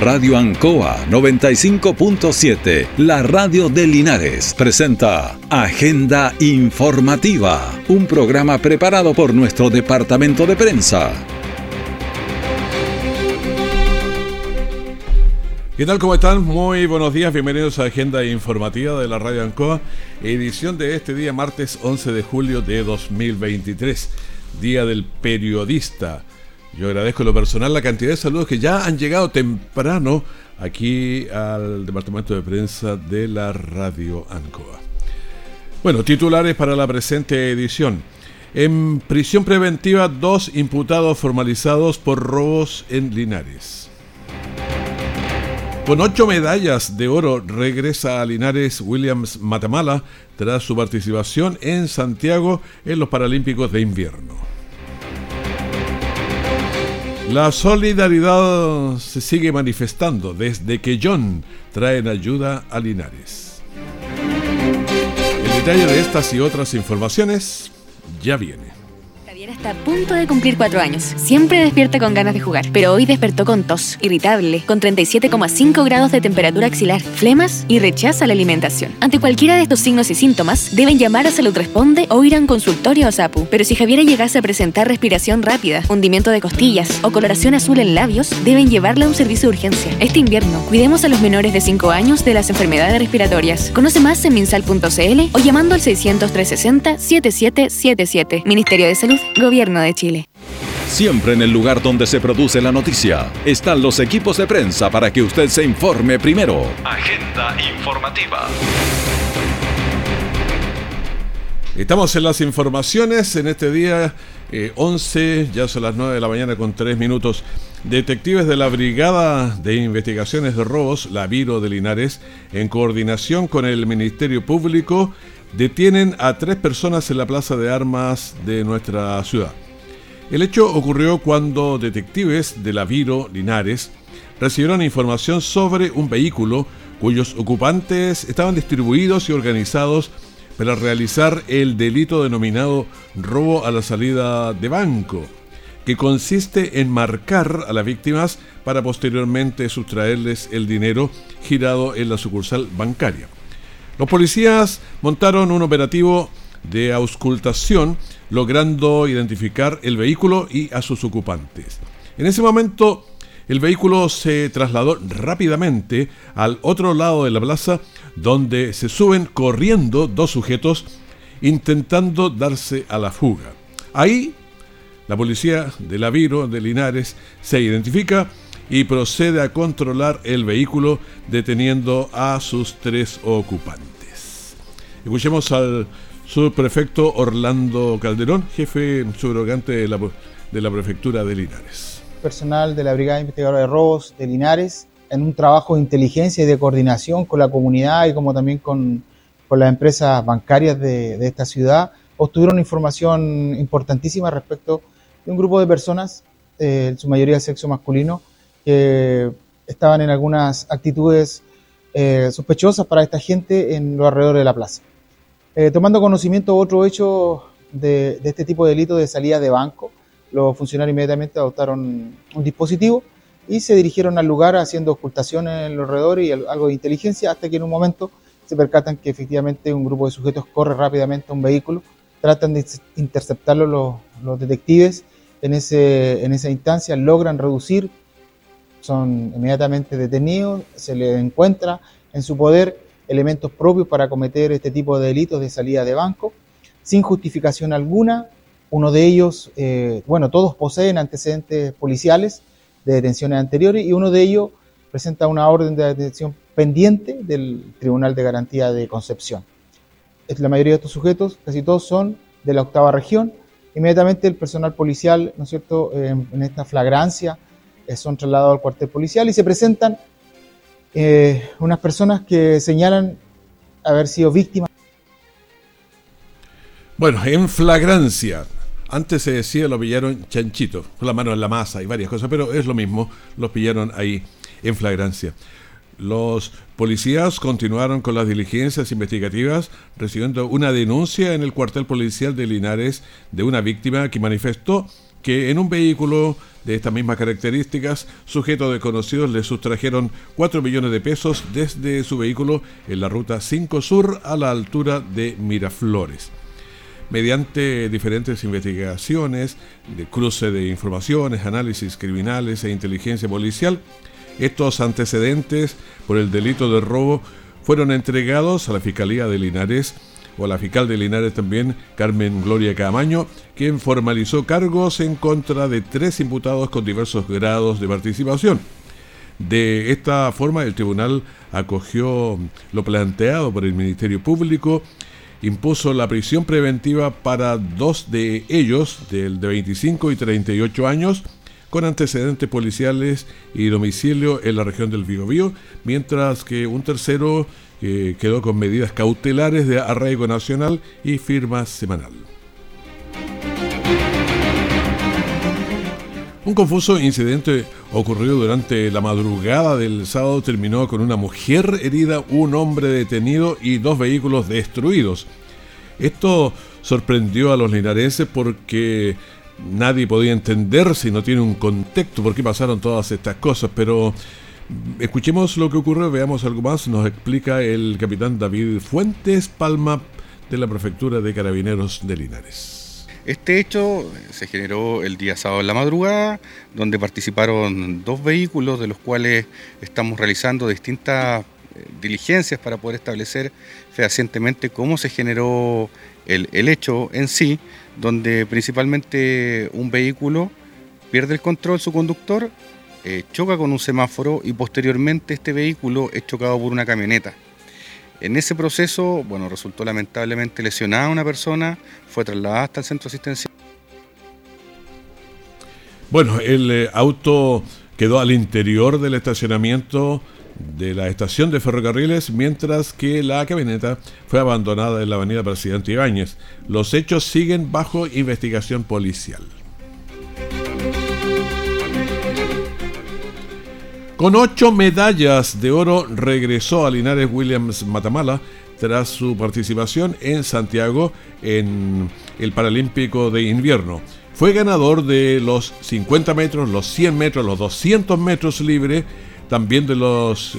Radio Ancoa 95.7, la radio de Linares, presenta Agenda Informativa, un programa preparado por nuestro departamento de prensa. ¿Qué tal? ¿Cómo están? Muy buenos días, bienvenidos a Agenda Informativa de la Radio Ancoa, edición de este día martes 11 de julio de 2023, Día del Periodista. Yo agradezco en lo personal la cantidad de saludos que ya han llegado temprano aquí al departamento de prensa de la Radio Ancoa. Bueno, titulares para la presente edición. En prisión preventiva, dos imputados formalizados por robos en Linares. Con ocho medallas de oro regresa a Linares Williams Matamala tras su participación en Santiago en los Paralímpicos de Invierno. La solidaridad se sigue manifestando desde que John trae ayuda a Linares. El detalle de estas y otras informaciones ya viene está a punto de cumplir cuatro años. Siempre despierta con ganas de jugar, pero hoy despertó con tos, irritable, con 37,5 grados de temperatura axilar, flemas y rechaza la alimentación. Ante cualquiera de estos signos y síntomas, deben llamar a Salud Responde o ir a un consultorio o SAPU. Pero si Javiera llegase a presentar respiración rápida, hundimiento de costillas o coloración azul en labios, deben llevarla a un servicio de urgencia. Este invierno, cuidemos a los menores de 5 años de las enfermedades respiratorias. Conoce más en minsal.cl o llamando al 600 360 7777. Ministerio de Salud, Gobierno de Chile. Siempre en el lugar donde se produce la noticia están los equipos de prensa para que usted se informe primero. Agenda informativa. Estamos en las informaciones en este día 11, eh, ya son las 9 de la mañana con 3 minutos. Detectives de la Brigada de Investigaciones de Robos, la Viro de Linares, en coordinación con el Ministerio Público, detienen a tres personas en la plaza de armas de nuestra ciudad. El hecho ocurrió cuando detectives de la Viro Linares recibieron información sobre un vehículo cuyos ocupantes estaban distribuidos y organizados para realizar el delito denominado robo a la salida de banco, que consiste en marcar a las víctimas para posteriormente sustraerles el dinero girado en la sucursal bancaria. Los policías montaron un operativo de auscultación logrando identificar el vehículo y a sus ocupantes. En ese momento el vehículo se trasladó rápidamente al otro lado de la plaza donde se suben corriendo dos sujetos intentando darse a la fuga. Ahí la policía de la Viro de Linares se identifica y procede a controlar el vehículo deteniendo a sus tres ocupantes. Escuchemos al subprefecto Orlando Calderón, jefe subrogante de la, de la prefectura de Linares. Personal de la Brigada Investigadora de Robos de Linares, en un trabajo de inteligencia y de coordinación con la comunidad y como también con, con las empresas bancarias de, esta ciudad, obtuvieron información importantísima respecto de un grupo de personas, eh, en su mayoría sexo masculino, que estaban en algunas actitudes eh, sospechosas para esta gente en los alrededores de la plaza. Eh, tomando conocimiento otro hecho de, este tipo de delito de salida de banco, los funcionarios inmediatamente adoptaron un dispositivo y se dirigieron al lugar haciendo ocultaciones en los alrededores y algo de inteligencia hasta que en un momento se percatan que efectivamente un grupo de sujetos corre rápidamente a un vehículo, tratan de interceptarlo los, los detectives en, ese, en esa instancia, logran reducir son inmediatamente detenidos, se les encuentra en su poder elementos propios para cometer este tipo de delitos de salida de banco, sin justificación alguna. Uno de ellos, eh, bueno, todos poseen antecedentes policiales de detenciones anteriores y uno de ellos presenta una orden de detención pendiente del Tribunal de Garantía de Concepción. La mayoría de estos sujetos, casi todos son de la octava región. Inmediatamente el personal policial, ¿no es cierto?, en esta flagrancia eh, son trasladados al cuartel policial y se presentan eh, unas personas que señalan haber sido víctimas. Bueno, en flagrancia. Antes se decía lo pillaron chanchito, con la mano en la masa y varias cosas, pero es lo mismo, los pillaron ahí en flagrancia. Los policías continuaron con las diligencias investigativas, recibiendo una denuncia en el cuartel policial de Linares de una víctima que manifestó que en un vehículo de estas mismas características, sujetos desconocidos le sustrajeron 4 millones de pesos desde su vehículo en la ruta 5 Sur a la altura de Miraflores. Mediante diferentes investigaciones, de cruce de informaciones, análisis criminales e inteligencia policial, estos antecedentes por el delito de robo fueron entregados a la Fiscalía de Linares o la fiscal de Linares también, Carmen Gloria Camaño, quien formalizó cargos en contra de tres imputados con diversos grados de participación. De esta forma, el tribunal acogió lo planteado por el Ministerio Público, impuso la prisión preventiva para dos de ellos, del de 25 y 38 años, con antecedentes policiales y domicilio en la región del Biobío, mientras que un tercero que quedó con medidas cautelares de arraigo nacional y firma semanal. Un confuso incidente ocurrido durante la madrugada del sábado terminó con una mujer herida, un hombre detenido y dos vehículos destruidos. Esto sorprendió a los linarenses porque nadie podía entender si no tiene un contexto por qué pasaron todas estas cosas, pero Escuchemos lo que ocurrió, veamos algo más. Nos explica el capitán David Fuentes Palma de la Prefectura de Carabineros de Linares. Este hecho se generó el día sábado en la madrugada, donde participaron dos vehículos, de los cuales estamos realizando distintas eh, diligencias para poder establecer fehacientemente cómo se generó el, el hecho en sí, donde principalmente un vehículo pierde el control su conductor eh, choca con un semáforo y posteriormente este vehículo es chocado por una camioneta. En ese proceso, bueno, resultó lamentablemente lesionada una persona, fue trasladada hasta el centro asistencial. Bueno, el eh, auto quedó al interior del estacionamiento de la estación de ferrocarriles, mientras que la camioneta fue abandonada en la avenida Presidente Ibáñez. Los hechos siguen bajo investigación policial. Con ocho medallas de oro regresó a Linares Williams Matamala tras su participación en Santiago en el Paralímpico de Invierno. Fue ganador de los 50 metros, los 100 metros, los 200 metros libre, también de los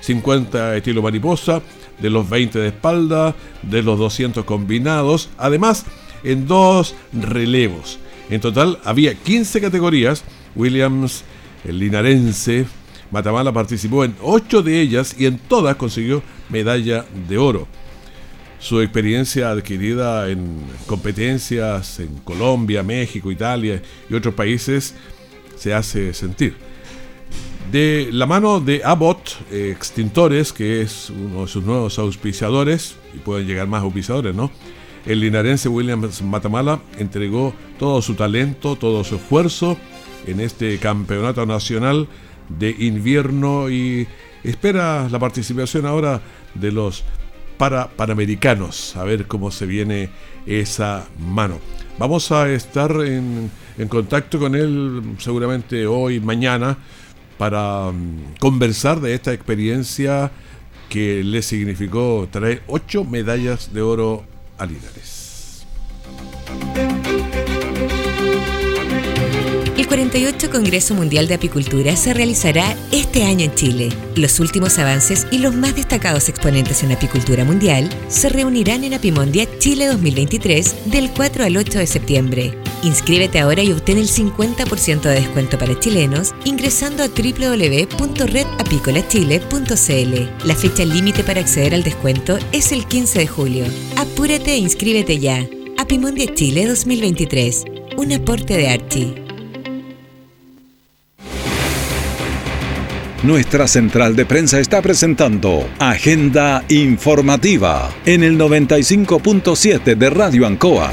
50 eh, estilo mariposa, de los 20 de espalda, de los 200 combinados, además en dos relevos. En total había 15 categorías. Williams, el linarense, Matamala participó en ocho de ellas y en todas consiguió medalla de oro. Su experiencia adquirida en competencias en Colombia, México, Italia y otros países se hace sentir. De la mano de Abbott Extintores, que es uno de sus nuevos auspiciadores, y pueden llegar más auspiciadores, ¿no? El linarense William Matamala entregó todo su talento, todo su esfuerzo en este campeonato nacional de invierno y espera la participación ahora de los para panamericanos, a ver cómo se viene esa mano. Vamos a estar en, en contacto con él seguramente hoy, mañana, para um, conversar de esta experiencia que le significó traer ocho medallas de oro a Linares. El 48 Congreso Mundial de Apicultura se realizará este año en Chile. Los últimos avances y los más destacados exponentes en apicultura mundial se reunirán en Apimondia Chile 2023 del 4 al 8 de septiembre. Inscríbete ahora y obtén el 50% de descuento para chilenos ingresando a www.redapicolachile.cl. La fecha límite para acceder al descuento es el 15 de julio. Apúrate e inscríbete ya. Apimondia Chile 2023. Un aporte de Archie. Nuestra central de prensa está presentando Agenda Informativa en el 95.7 de Radio Ancoa.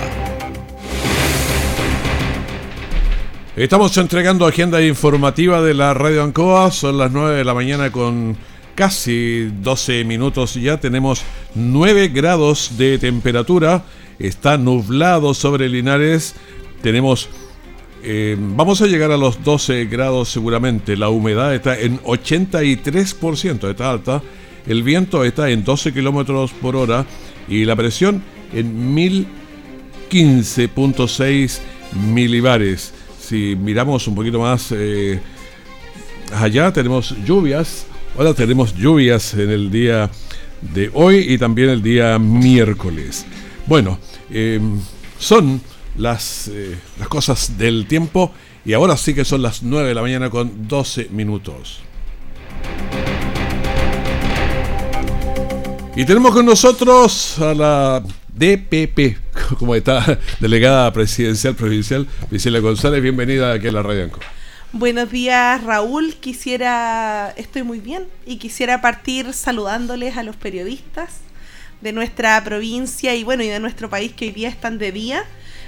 Estamos entregando agenda informativa de la Radio Ancoa. Son las 9 de la mañana con casi 12 minutos ya. Tenemos 9 grados de temperatura. Está nublado sobre Linares. Tenemos eh, vamos a llegar a los 12 grados seguramente. La humedad está en 83%, está alta. El viento está en 12 kilómetros por hora y la presión en 1015.6 milibares. si miramos un poquito más eh, allá, tenemos lluvias. Ahora tenemos lluvias en el día de hoy y también el día miércoles. Bueno, eh, son las, eh, las cosas del tiempo y ahora sí que son las 9 de la mañana con 12 minutos. Y tenemos con nosotros a la DPP, como está delegada presidencial provincial, Priscila González. Bienvenida aquí a la Radio. Buenos días, Raúl. Quisiera, estoy muy bien y quisiera partir saludándoles a los periodistas de nuestra provincia y bueno, y de nuestro país que hoy día están de día.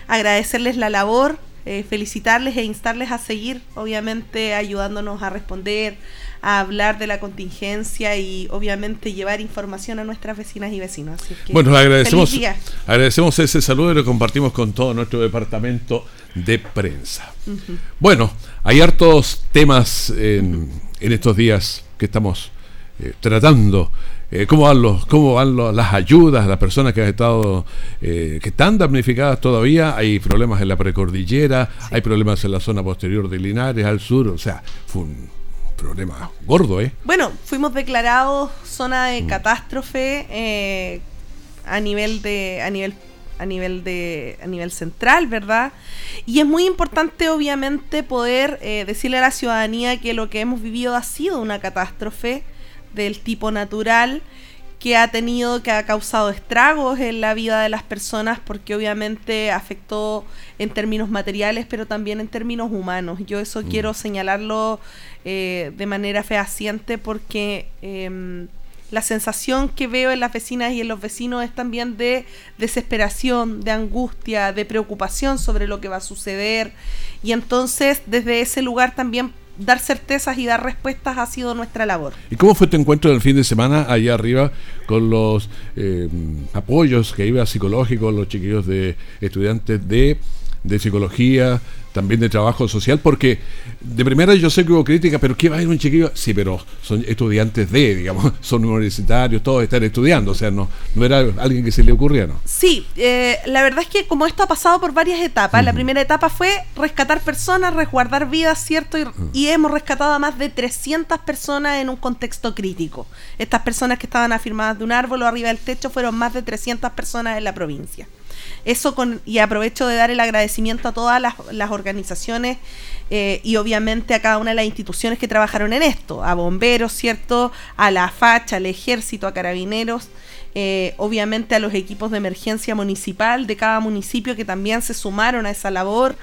Agradecerles la labor, eh, felicitarles e instarles a seguir, obviamente ayudándonos a responder, a hablar de la contingencia y obviamente llevar información a nuestras vecinas y vecinos. bueno, agradecemos, agradecemos ese saludo y lo compartimos con todo nuestro departamento de prensa. Bueno, hay hartos temas en, estos días que estamos eh, tratando. Eh, ¿Cómo van, los, cómo van las ayudas a las personas que han estado, eh, que están damnificadas todavía? Hay problemas en la precordillera, hay problemas en la zona posterior de Linares, al sur, o sea, fue un problema gordo, ¿eh? Bueno, fuimos declarados zona de mm. catástrofe eh, a nivel de a nivel a nivel de a nivel central, ¿verdad? Y es muy importante obviamente poder eh, decirle a la ciudadanía que lo que hemos vivido ha sido una catástrofe del tipo natural que ha tenido, que ha causado estragos en la vida de las personas porque obviamente afectó en términos materiales, pero también en términos humanos. Yo eso mm. quiero señalarlo eh, de manera fehaciente porque em, la sensación que veo en las vecinas y en los vecinos es también de desesperación, de angustia, de preocupación sobre lo que va a suceder. Y entonces desde ese lugar también dar certezas y dar respuestas ha sido nuestra labor. ¿Y cómo fue tu encuentro del fin de semana allá arriba con los eh, apoyos que iba psicológicos, los chiquillos de estudiantes de, de psicología, también de trabajo social, porque de primera yo sé que hubo crítica, pero ¿qué va a ir un chiquillo? Sí, pero son estudiantes de, digamos, son universitarios, todos están estudiando, o sea, no, no era alguien que se le ocurría, ¿no? Sí, eh, la verdad es que como esto ha pasado por varias etapas, la primera etapa fue rescatar personas, resguardar vidas, ¿cierto? Y, hemos rescatado a más de 300 personas en un contexto crítico. Estas personas que estaban afirmadas de un árbol o arriba del techo fueron más de 300 personas en la provincia. Eso con, y aprovecho de dar el agradecimiento a todas las, organizaciones eh, y obviamente a cada una de las instituciones que trabajaron en esto, a bomberos, ¿cierto? A la facha, al ejército, a carabineros, eh, obviamente a los equipos de emergencia municipal de cada municipio que también se sumaron a esa labor.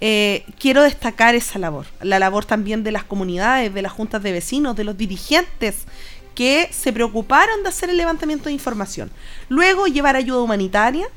Eh, quiero destacar esa labor, la labor también de las comunidades, de las juntas de vecinos, de los dirigentes que se preocuparon de hacer el levantamiento de información. Luego llevar ayuda humanitaria,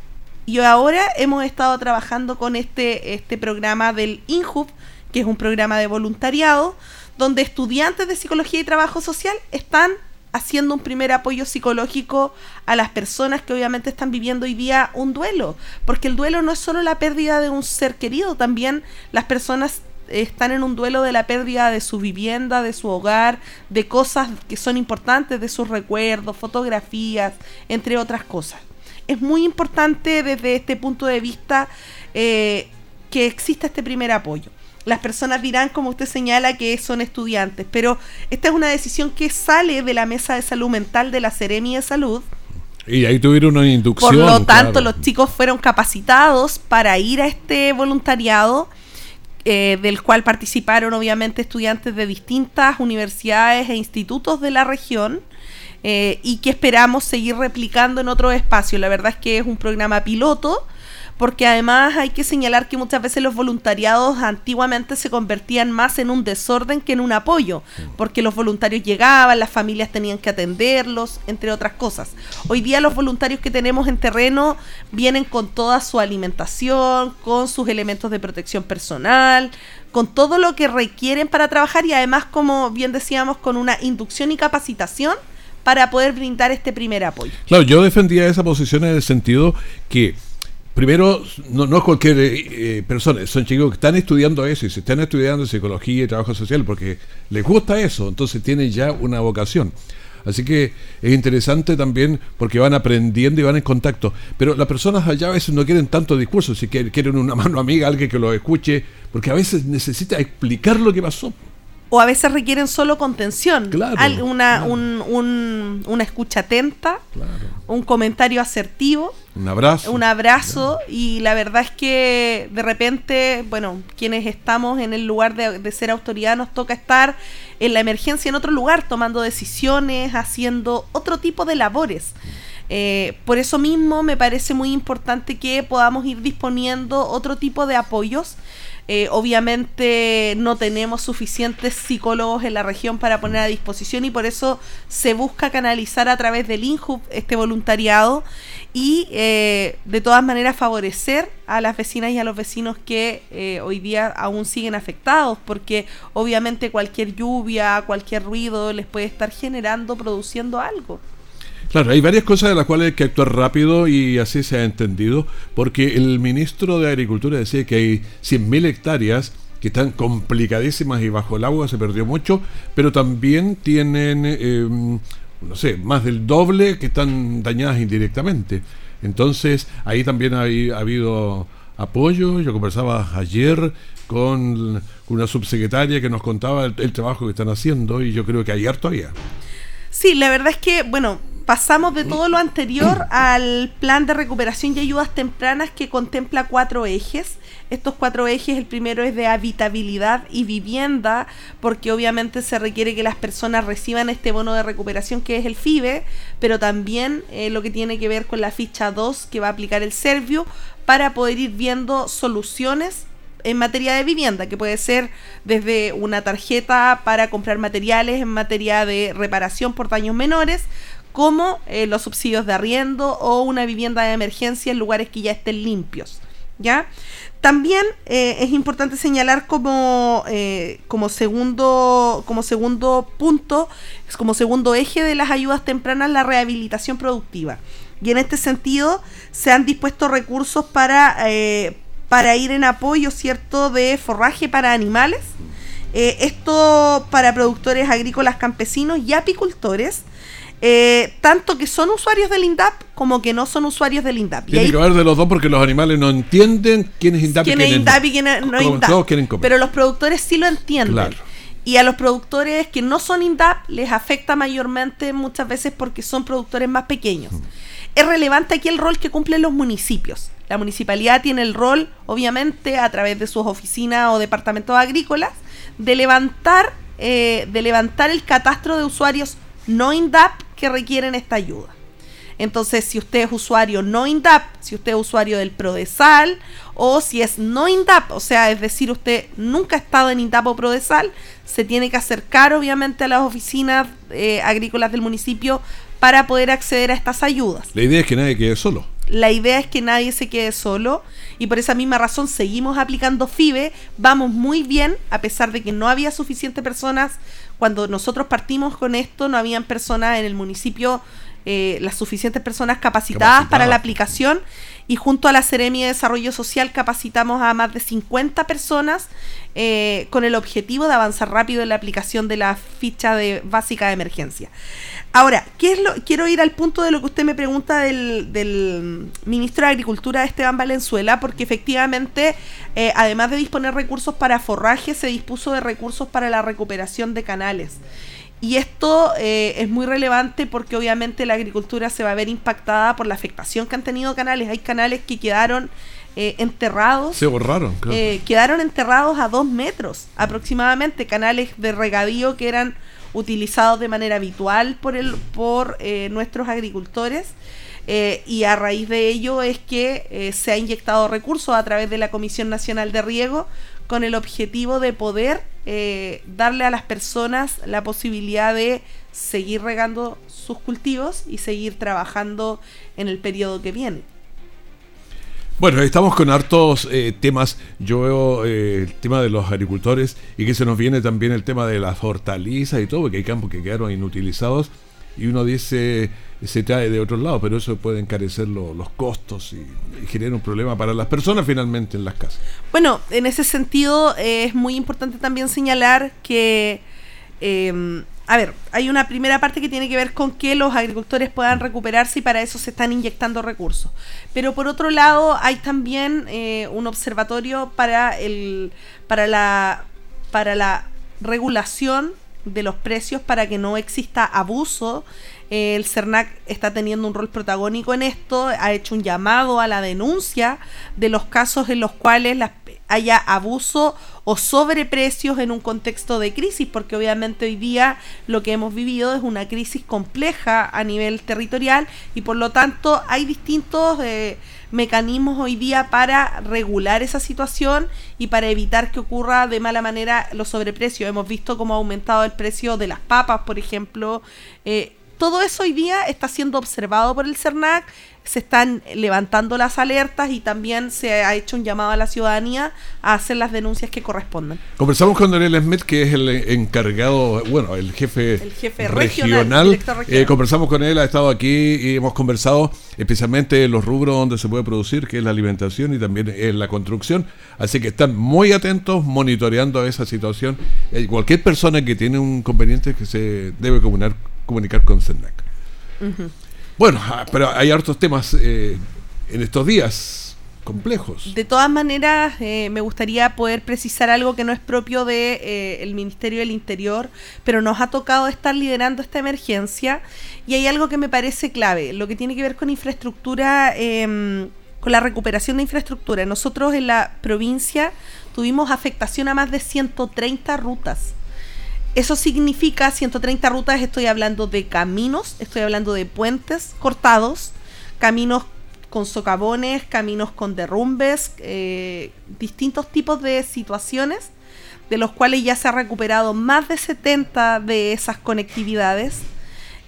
y ahora hemos estado trabajando con este, este programa del INHUB, que es un programa de voluntariado, donde estudiantes de psicología y trabajo social están haciendo un primer apoyo psicológico a las personas que obviamente están viviendo hoy día un duelo, porque el duelo no es solo la pérdida de un ser querido, también las personas están en un duelo de la pérdida de su vivienda, de su hogar, de cosas que son importantes, de sus recuerdos, fotografías, entre otras cosas es muy importante desde este punto de vista eh, que exista este primer apoyo. Las personas dirán, como usted señala, que son estudiantes, pero esta es una decisión que sale de la Mesa de Salud Mental de la Seremi de Salud. Y ahí tuvieron una inducción. Por lo tanto, los chicos fueron capacitados para ir a este voluntariado, eh, del cual participaron obviamente estudiantes de distintas universidades e institutos de la región. Eh, y que esperamos seguir replicando en otros espacios. La verdad es que es un programa piloto porque además hay que señalar que muchas veces los voluntariados antiguamente se convertían más en un desorden que en un apoyo, porque los voluntarios llegaban, las familias tenían que atenderlos, entre otras cosas. Hoy día los voluntarios que tenemos en terreno vienen con toda su alimentación, con sus elementos de protección personal, con todo lo que requieren para trabajar y además, como bien decíamos, con una inducción y capacitación para poder brindar este primer apoyo. Claro, yo defendía esa posición en el sentido que primero, no, no cualquier eh, persona, son chicos que están estudiando eso y se están estudiando psicología y trabajo social porque les gusta eso, entonces tienen ya una vocación. Así que es interesante también porque van aprendiendo y van en contacto. Pero las personas allá a veces no quieren tanto discurso, si quieren una mano amiga, alguien que lo escuche, porque a veces necesita explicar lo que pasó o a veces requieren solo contención. una, una escucha atenta, un comentario asertivo. Un abrazo. Un abrazo. Y la verdad es que de repente, bueno, quienes estamos en el lugar de, ser autoridad nos toca estar en la emergencia en otro lugar, tomando decisiones, haciendo otro tipo de labores. Eh, por eso mismo me parece muy importante que podamos ir disponiendo otro tipo de apoyos eh, obviamente no tenemos suficientes psicólogos en la región para poner a disposición y por eso se busca canalizar a través del INJUB este voluntariado y eh, de todas maneras favorecer a las vecinas y a los vecinos que eh, hoy día aún siguen afectados porque obviamente cualquier lluvia, cualquier ruido les puede estar generando, produciendo algo. Claro, hay varias cosas de las cuales hay que actuar rápido y así se ha entendido, porque el ministro de Agricultura decía que hay 100.000 hectáreas que están complicadísimas y bajo el agua se perdió mucho, pero también tienen, em, no sé, más del doble que están dañadas indirectamente. Entonces, ahí también ha, habido apoyo. Yo conversaba ayer con una subsecretaria que nos contaba el, el, trabajo que están haciendo y yo creo que ayer todavía. Sí, la verdad es que, bueno, pasamos de todo lo anterior al plan de recuperación y ayudas tempranas que contempla cuatro ejes. Estos cuatro ejes, el primero es de habitabilidad y vivienda, porque obviamente se requiere que las personas reciban este bono de recuperación que es el FIBE, pero también eh, lo que tiene que ver con la ficha 2 que va a aplicar el Servio para poder ir viendo soluciones en materia de vivienda, que puede ser desde una tarjeta para comprar materiales en materia de reparación por daños menores, como eh, los subsidios de arriendo o una vivienda de emergencia en lugares que ya estén limpios. ¿Ya? También eh, es importante señalar como, eh, como, segundo, como segundo punto, como segundo eje de las ayudas tempranas, la rehabilitación productiva. Y en este sentido se han dispuesto recursos para, para ir en apoyo, ¿cierto?, de forraje para animales. esto para productores agrícolas campesinos y apicultores eh, tanto que son usuarios del INDAP como que no son usuarios del INDAP. Tiene que haber de los dos porque los animales no entienden quién es INDAP, y quién, es INDAP y quién no INDAP. Pero los productores sí lo entienden. Y a los productores que no son INDAP les afecta mayormente muchas veces porque son productores más pequeños. Es relevante aquí el rol que cumplen los municipios. La municipalidad tiene el rol, obviamente, a través de sus oficinas o departamentos agrícolas, de levantar, eh, de levantar el catastro de usuarios no INDAP que requieren esta ayuda. Entonces, si usted es usuario no INDAP, si usted es usuario del PRODESAL o si es no INDAP, o sea, es decir, usted nunca ha estado en INDAP o PRODESAL, se tiene que acercar obviamente a las oficinas eh, agrícolas del municipio para poder acceder a estas ayudas. La idea es que nadie quede solo. La idea es que nadie se quede solo y por esa misma razón seguimos aplicando FIBE, vamos muy bien a pesar de que no había suficientes personas cuando nosotros partimos con esto, no habían personas en el municipio, eh, las suficientes personas capacitadas para la aplicación y junto a la Seremi de Desarrollo Social capacitamos a más de 50 personas eh, con el objetivo de avanzar rápido en la aplicación de la ficha de básica de emergencia. Ahora, ¿qué es lo, quiero ir al punto de lo que usted me pregunta del, ministro de Agricultura, Esteban Valenzuela, porque efectivamente, eh, además de disponer recursos para forraje, se dispuso de recursos para la recuperación de canales. Y esto eh, es muy relevante porque obviamente la agricultura se va a ver impactada por la afectación que han tenido canales. Hay canales que quedaron eh, enterrados. Se borraron, quedaron enterrados a dos metros aproximadamente. Canales de regadío que eran utilizados de manera habitual por, el, por eh, nuestros agricultores. Eh, y a raíz de ello es que eh, se ha inyectado recursos a través de la Comisión Nacional de Riego con el objetivo de poder darle a las personas la posibilidad de seguir regando sus cultivos y seguir trabajando en el periodo que viene. Bueno, estamos con hartos eh, temas. Yo veo eh, el tema de los agricultores y que se nos viene también el tema de las hortalizas y todo, porque hay campos que quedaron inutilizados y uno dice se trae de otro lado, pero eso puede encarecer los costos y, genera un problema para las personas finalmente en las casas. Bueno, en ese sentido eh, es muy importante también señalar que a ver, hay una primera parte que tiene que ver con que los agricultores puedan recuperarse y para eso se están inyectando recursos. Pero por otro lado, hay también eh, un observatorio para el para la para la regulación de los precios para que no exista abuso. el CERNAC está teniendo un rol protagónico en esto, ha hecho un llamado a la denuncia de los casos en los cuales haya abuso o sobreprecios en un contexto de crisis, porque obviamente hoy día lo que hemos vivido es una crisis compleja a nivel territorial y por lo tanto hay distintos eh, mecanismos hoy día para regular esa situación y para evitar que ocurra de mala manera los sobreprecios. Hemos visto cómo ha aumentado el precio de las papas, por ejemplo. Eh, todo eso hoy día está siendo observado por el CERNAC se están levantando las alertas y también se ha hecho un llamado a la ciudadanía a hacer las denuncias que correspondan. Conversamos con Daniel Smith, que es el encargado, bueno, el jefe, regional. Eh, conversamos con él, ha estado aquí y hemos conversado especialmente en los rubros donde se puede producir, que es la alimentación y también en la construcción. Así que están muy atentos, monitoreando esa situación. Eh, cualquier persona que tiene un conveniente que se debe comunicar, comunicar con CENAC. Bueno, ah, pero hay hartos temas eh, en estos días complejos. De todas maneras, eh, me gustaría poder precisar algo que no es propio del de, eh, Ministerio del Interior, pero nos ha tocado estar liderando esta emergencia y hay algo que me parece clave, lo que tiene que ver con infraestructura, em, con la recuperación de infraestructura. Nosotros en la provincia tuvimos afectación a más de 130 rutas eso significa 130 rutas, estoy hablando de caminos, estoy hablando de puentes cortados, caminos con socavones, caminos con derrumbes, eh, distintos tipos de situaciones, de los cuales ya se ha recuperado más de 70 de esas conectividades.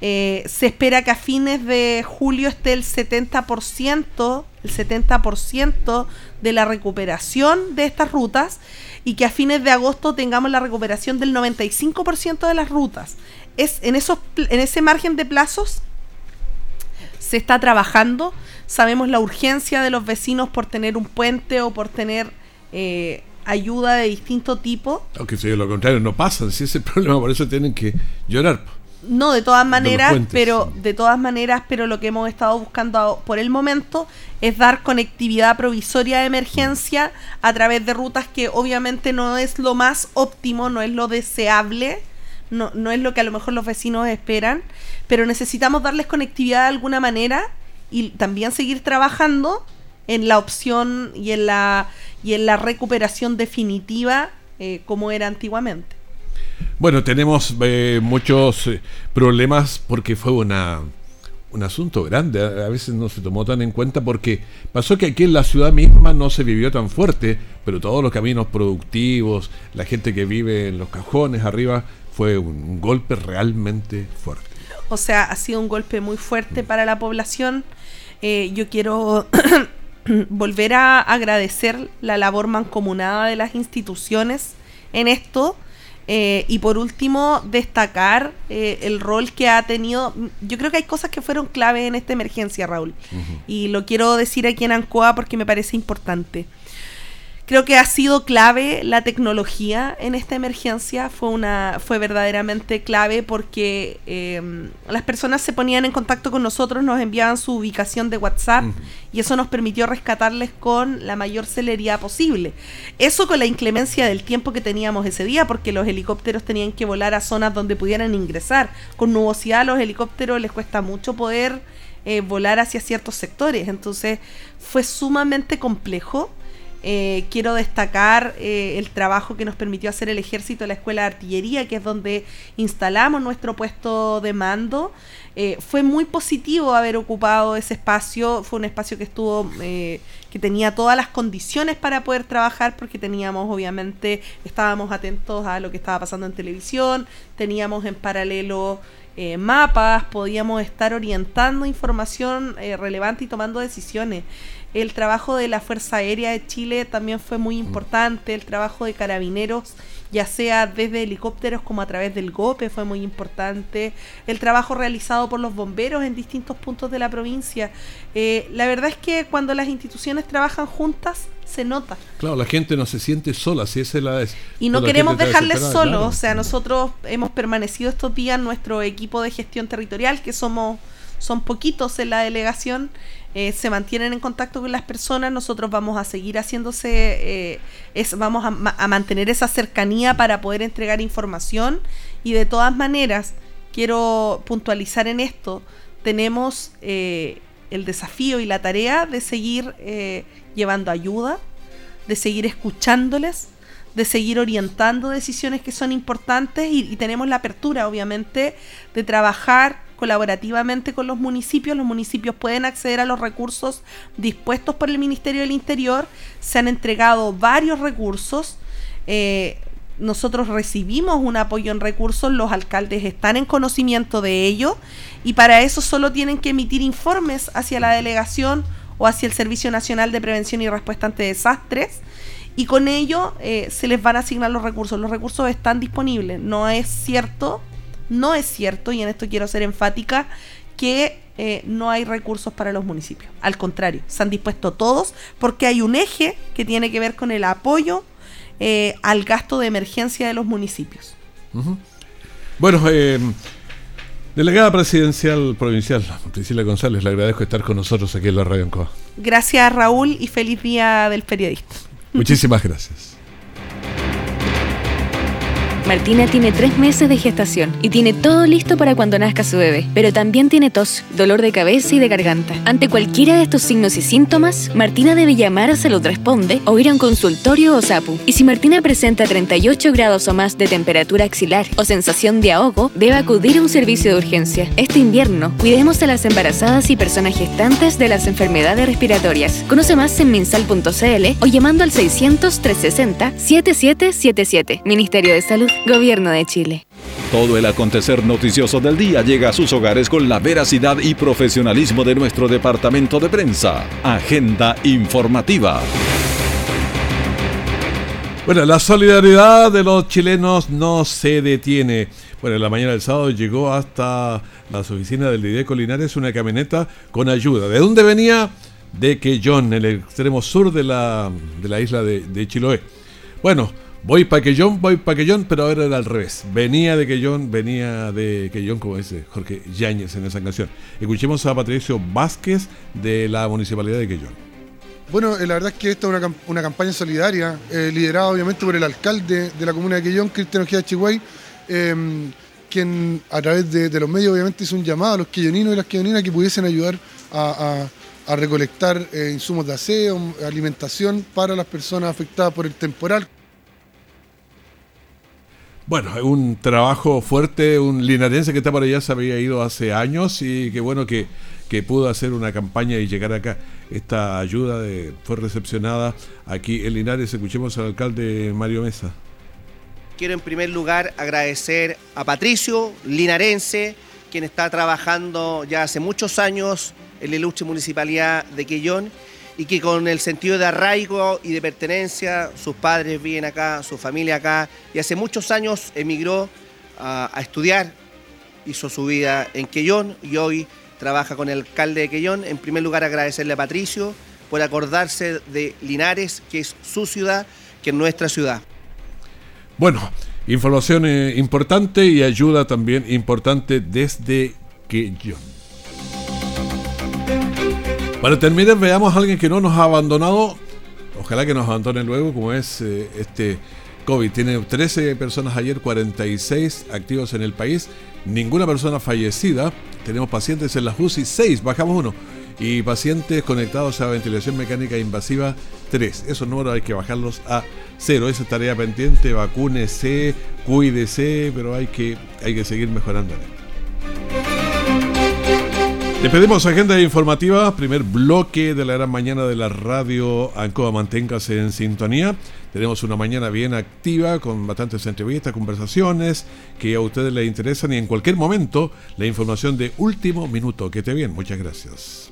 Eh, se espera que a fines de julio esté el 70%, el 70% de la recuperación de estas rutas y que a fines de agosto tengamos la recuperación del 95% de las rutas. Es en, esos, en ese margen de plazos se está trabajando. Sabemos la urgencia de los vecinos por tener un puente o por tener eh, ayuda de distinto tipo. Aunque si lo contrario no pasa, si ese problema, por eso tienen que llorar. No, de todas maneras, pero de todas maneras, pero lo que hemos estado buscando por el momento es dar conectividad provisoria de emergencia a través de rutas que obviamente no es lo más óptimo, no es lo deseable, no, no es lo que a lo mejor los vecinos esperan, pero necesitamos darles conectividad de alguna manera y también seguir trabajando en la opción y en la y en la recuperación definitiva eh, como era antiguamente. Bueno, tenemos eh, muchos eh, problemas porque fue una, un asunto grande. A, veces no se tomó tan en cuenta porque pasó que aquí en la ciudad misma no se vivió tan fuerte, pero todos los caminos productivos, la gente que vive en los cajones arriba, fue un, golpe realmente fuerte. O sea, ha sido un golpe muy fuerte para la población. Eh, yo quiero volver a agradecer la labor mancomunada de las instituciones en esto eh, y por último, destacar eh, el rol que ha tenido. Yo creo que hay cosas que fueron clave en esta emergencia, Raúl. Y lo quiero decir aquí en Ancoa porque me parece importante. Creo que ha sido clave la tecnología en esta emergencia, fue, una, fue verdaderamente clave porque em, las personas se ponían en contacto con nosotros, nos enviaban su ubicación de WhatsApp y eso nos permitió rescatarles con la mayor celeridad posible. Eso con la inclemencia del tiempo que teníamos ese día porque los helicópteros tenían que volar a zonas donde pudieran ingresar. Con nubosidad a los helicópteros les cuesta mucho poder eh, volar hacia ciertos sectores, entonces fue sumamente complejo eh, quiero destacar eh, el trabajo que nos permitió hacer el ejército de la Escuela de Artillería, que es donde instalamos nuestro puesto de mando. Eh, fue muy positivo haber ocupado ese espacio, fue un espacio que estuvo, que tenía todas las condiciones para poder trabajar, porque teníamos, obviamente, estábamos atentos a lo que estaba pasando en televisión, teníamos en paralelo mapas, podíamos estar orientando información relevante y tomando decisiones. El trabajo de la Fuerza Aérea de Chile también fue muy mm. importante, el trabajo de carabineros ya sea desde helicópteros como a través del GOPE, fue muy importante, el trabajo realizado por los bomberos en distintos puntos de la provincia. Eh, la verdad es que cuando las instituciones trabajan juntas, se nota. Claro, la gente no se siente sola, si esa es la... Y no queremos dejarles solos, o sea, nosotros hemos permanecido estos días, nuestro equipo de gestión territorial, que somos son poquitos en la delegación, eh, se mantienen en contacto con las personas, nosotros vamos a seguir haciéndose, eh, vamos a, mantener esa cercanía para poder entregar información. Y de todas maneras, quiero puntualizar en esto, tenemos eh, el desafío y la tarea de seguir llevando ayuda, de seguir escuchándoles, de seguir orientando decisiones que son importantes y tenemos la apertura, obviamente, de trabajar colaborativamente con los municipios. Los municipios pueden acceder a los recursos dispuestos por el Ministerio del Interior. Se han entregado varios recursos. Eh, nosotros recibimos un apoyo en recursos, los alcaldes están en conocimiento de ello y para eso solo tienen que emitir informes hacia la delegación o hacia el Servicio Nacional de Prevención y Respuesta ante Desastres y con ello eh, se les van a asignar los recursos. Los recursos están disponibles. No es cierto no es cierto, y en esto quiero ser enfática, que eh, no hay recursos para los municipios. Al contrario, se han dispuesto todos porque hay un eje que tiene que ver con el apoyo eh, al gasto de emergencia de los municipios. Bueno, eh, delegada presidencial provincial, Priscila González, le agradezco estar con nosotros aquí en la Radio Ancoa. Gracias Raúl y feliz día del periodista. Muchísimas gracias. Martina tiene tres meses de gestación y tiene todo listo para cuando nazca su bebé, pero también tiene tos, dolor de cabeza y de garganta. Ante cualquiera de estos signos y síntomas, Martina debe llamar a Salud Responde o ir a un consultorio o SAPU. Y si Martina presenta 38 grados o más de temperatura axilar o sensación de ahogo, debe acudir a un servicio de urgencia. Este invierno, cuidemos a las embarazadas y personas gestantes de las enfermedades respiratorias. Conoce más en minsal.cl o llamando al 600 360 7777. Ministerio de Salud. Gobierno de Chile. Todo el acontecer noticioso del día llega a sus hogares con la veracidad y profesionalismo de nuestro departamento de prensa. Agenda informativa. Bueno, la solidaridad de los chilenos no se detiene. Bueno, en la mañana del sábado llegó hasta las oficinas del Dideco Linares una camioneta con ayuda. ¿De dónde venía? De Quellón, en el extremo sur de la, de la isla de, de Chiloé. Bueno, Voy pa' Quellón, voy pa' Quellón, pero ahora era al revés. Venía de Quellón, venía de Quellón, como dice Jorge Yáñez en esa canción. Escuchemos a Patricio Vázquez de la Municipalidad de Quellón. Bueno, eh, la verdad es que esta es una, campaña solidaria, eh, liderada obviamente por el alcalde de la comuna de Quellón, Cristiano Ojeda Chihuay, em, quien a través de, los medios obviamente hizo un llamado a los quelloninos y las quelloninas que pudiesen ayudar a, recolectar eh, insumos de aseo, alimentación para las personas afectadas por el temporal. Bueno, un trabajo fuerte, un linarense que está por allá se había ido hace años y qué bueno que, pudo hacer una campaña y llegar acá. Esta ayuda fue recepcionada aquí en Linares. Escuchemos al alcalde Mario Mesa. Quiero en primer lugar agradecer a Patricio, linarense, quien está trabajando ya hace muchos años en la ilustre municipalidad de Quellón y que con el sentido de arraigo y de pertenencia, sus padres viven acá, su familia acá, y hace muchos años emigró a, estudiar, hizo su vida en Quellón y hoy trabaja con el alcalde de Quellón. En primer lugar, agradecerle a Patricio por acordarse de Linares, que es su ciudad, que es nuestra ciudad. Bueno, información eh, importante y ayuda también importante desde Quellón. Para terminar, veamos a alguien que no nos ha abandonado. Ojalá que nos abandone luego, como es eh, este COVID. Tiene 13 personas ayer, 46 activos en el país. Ninguna persona fallecida. Tenemos pacientes en la UCI, 6, bajamos uno. Y pacientes conectados a ventilación mecánica invasiva, 3. Esos números hay que bajarlos a cero. Esa tarea pendiente, vacúnese, cuídese, pero hay que, hay que seguir mejorando. Despedimos agenda informativa, primer bloque de la gran mañana de la radio Ancoa. Manténgase en sintonía. Tenemos una mañana bien activa con bastantes entrevistas, conversaciones que a ustedes les interesan y en cualquier momento la información de último minuto. Que esté bien, muchas gracias.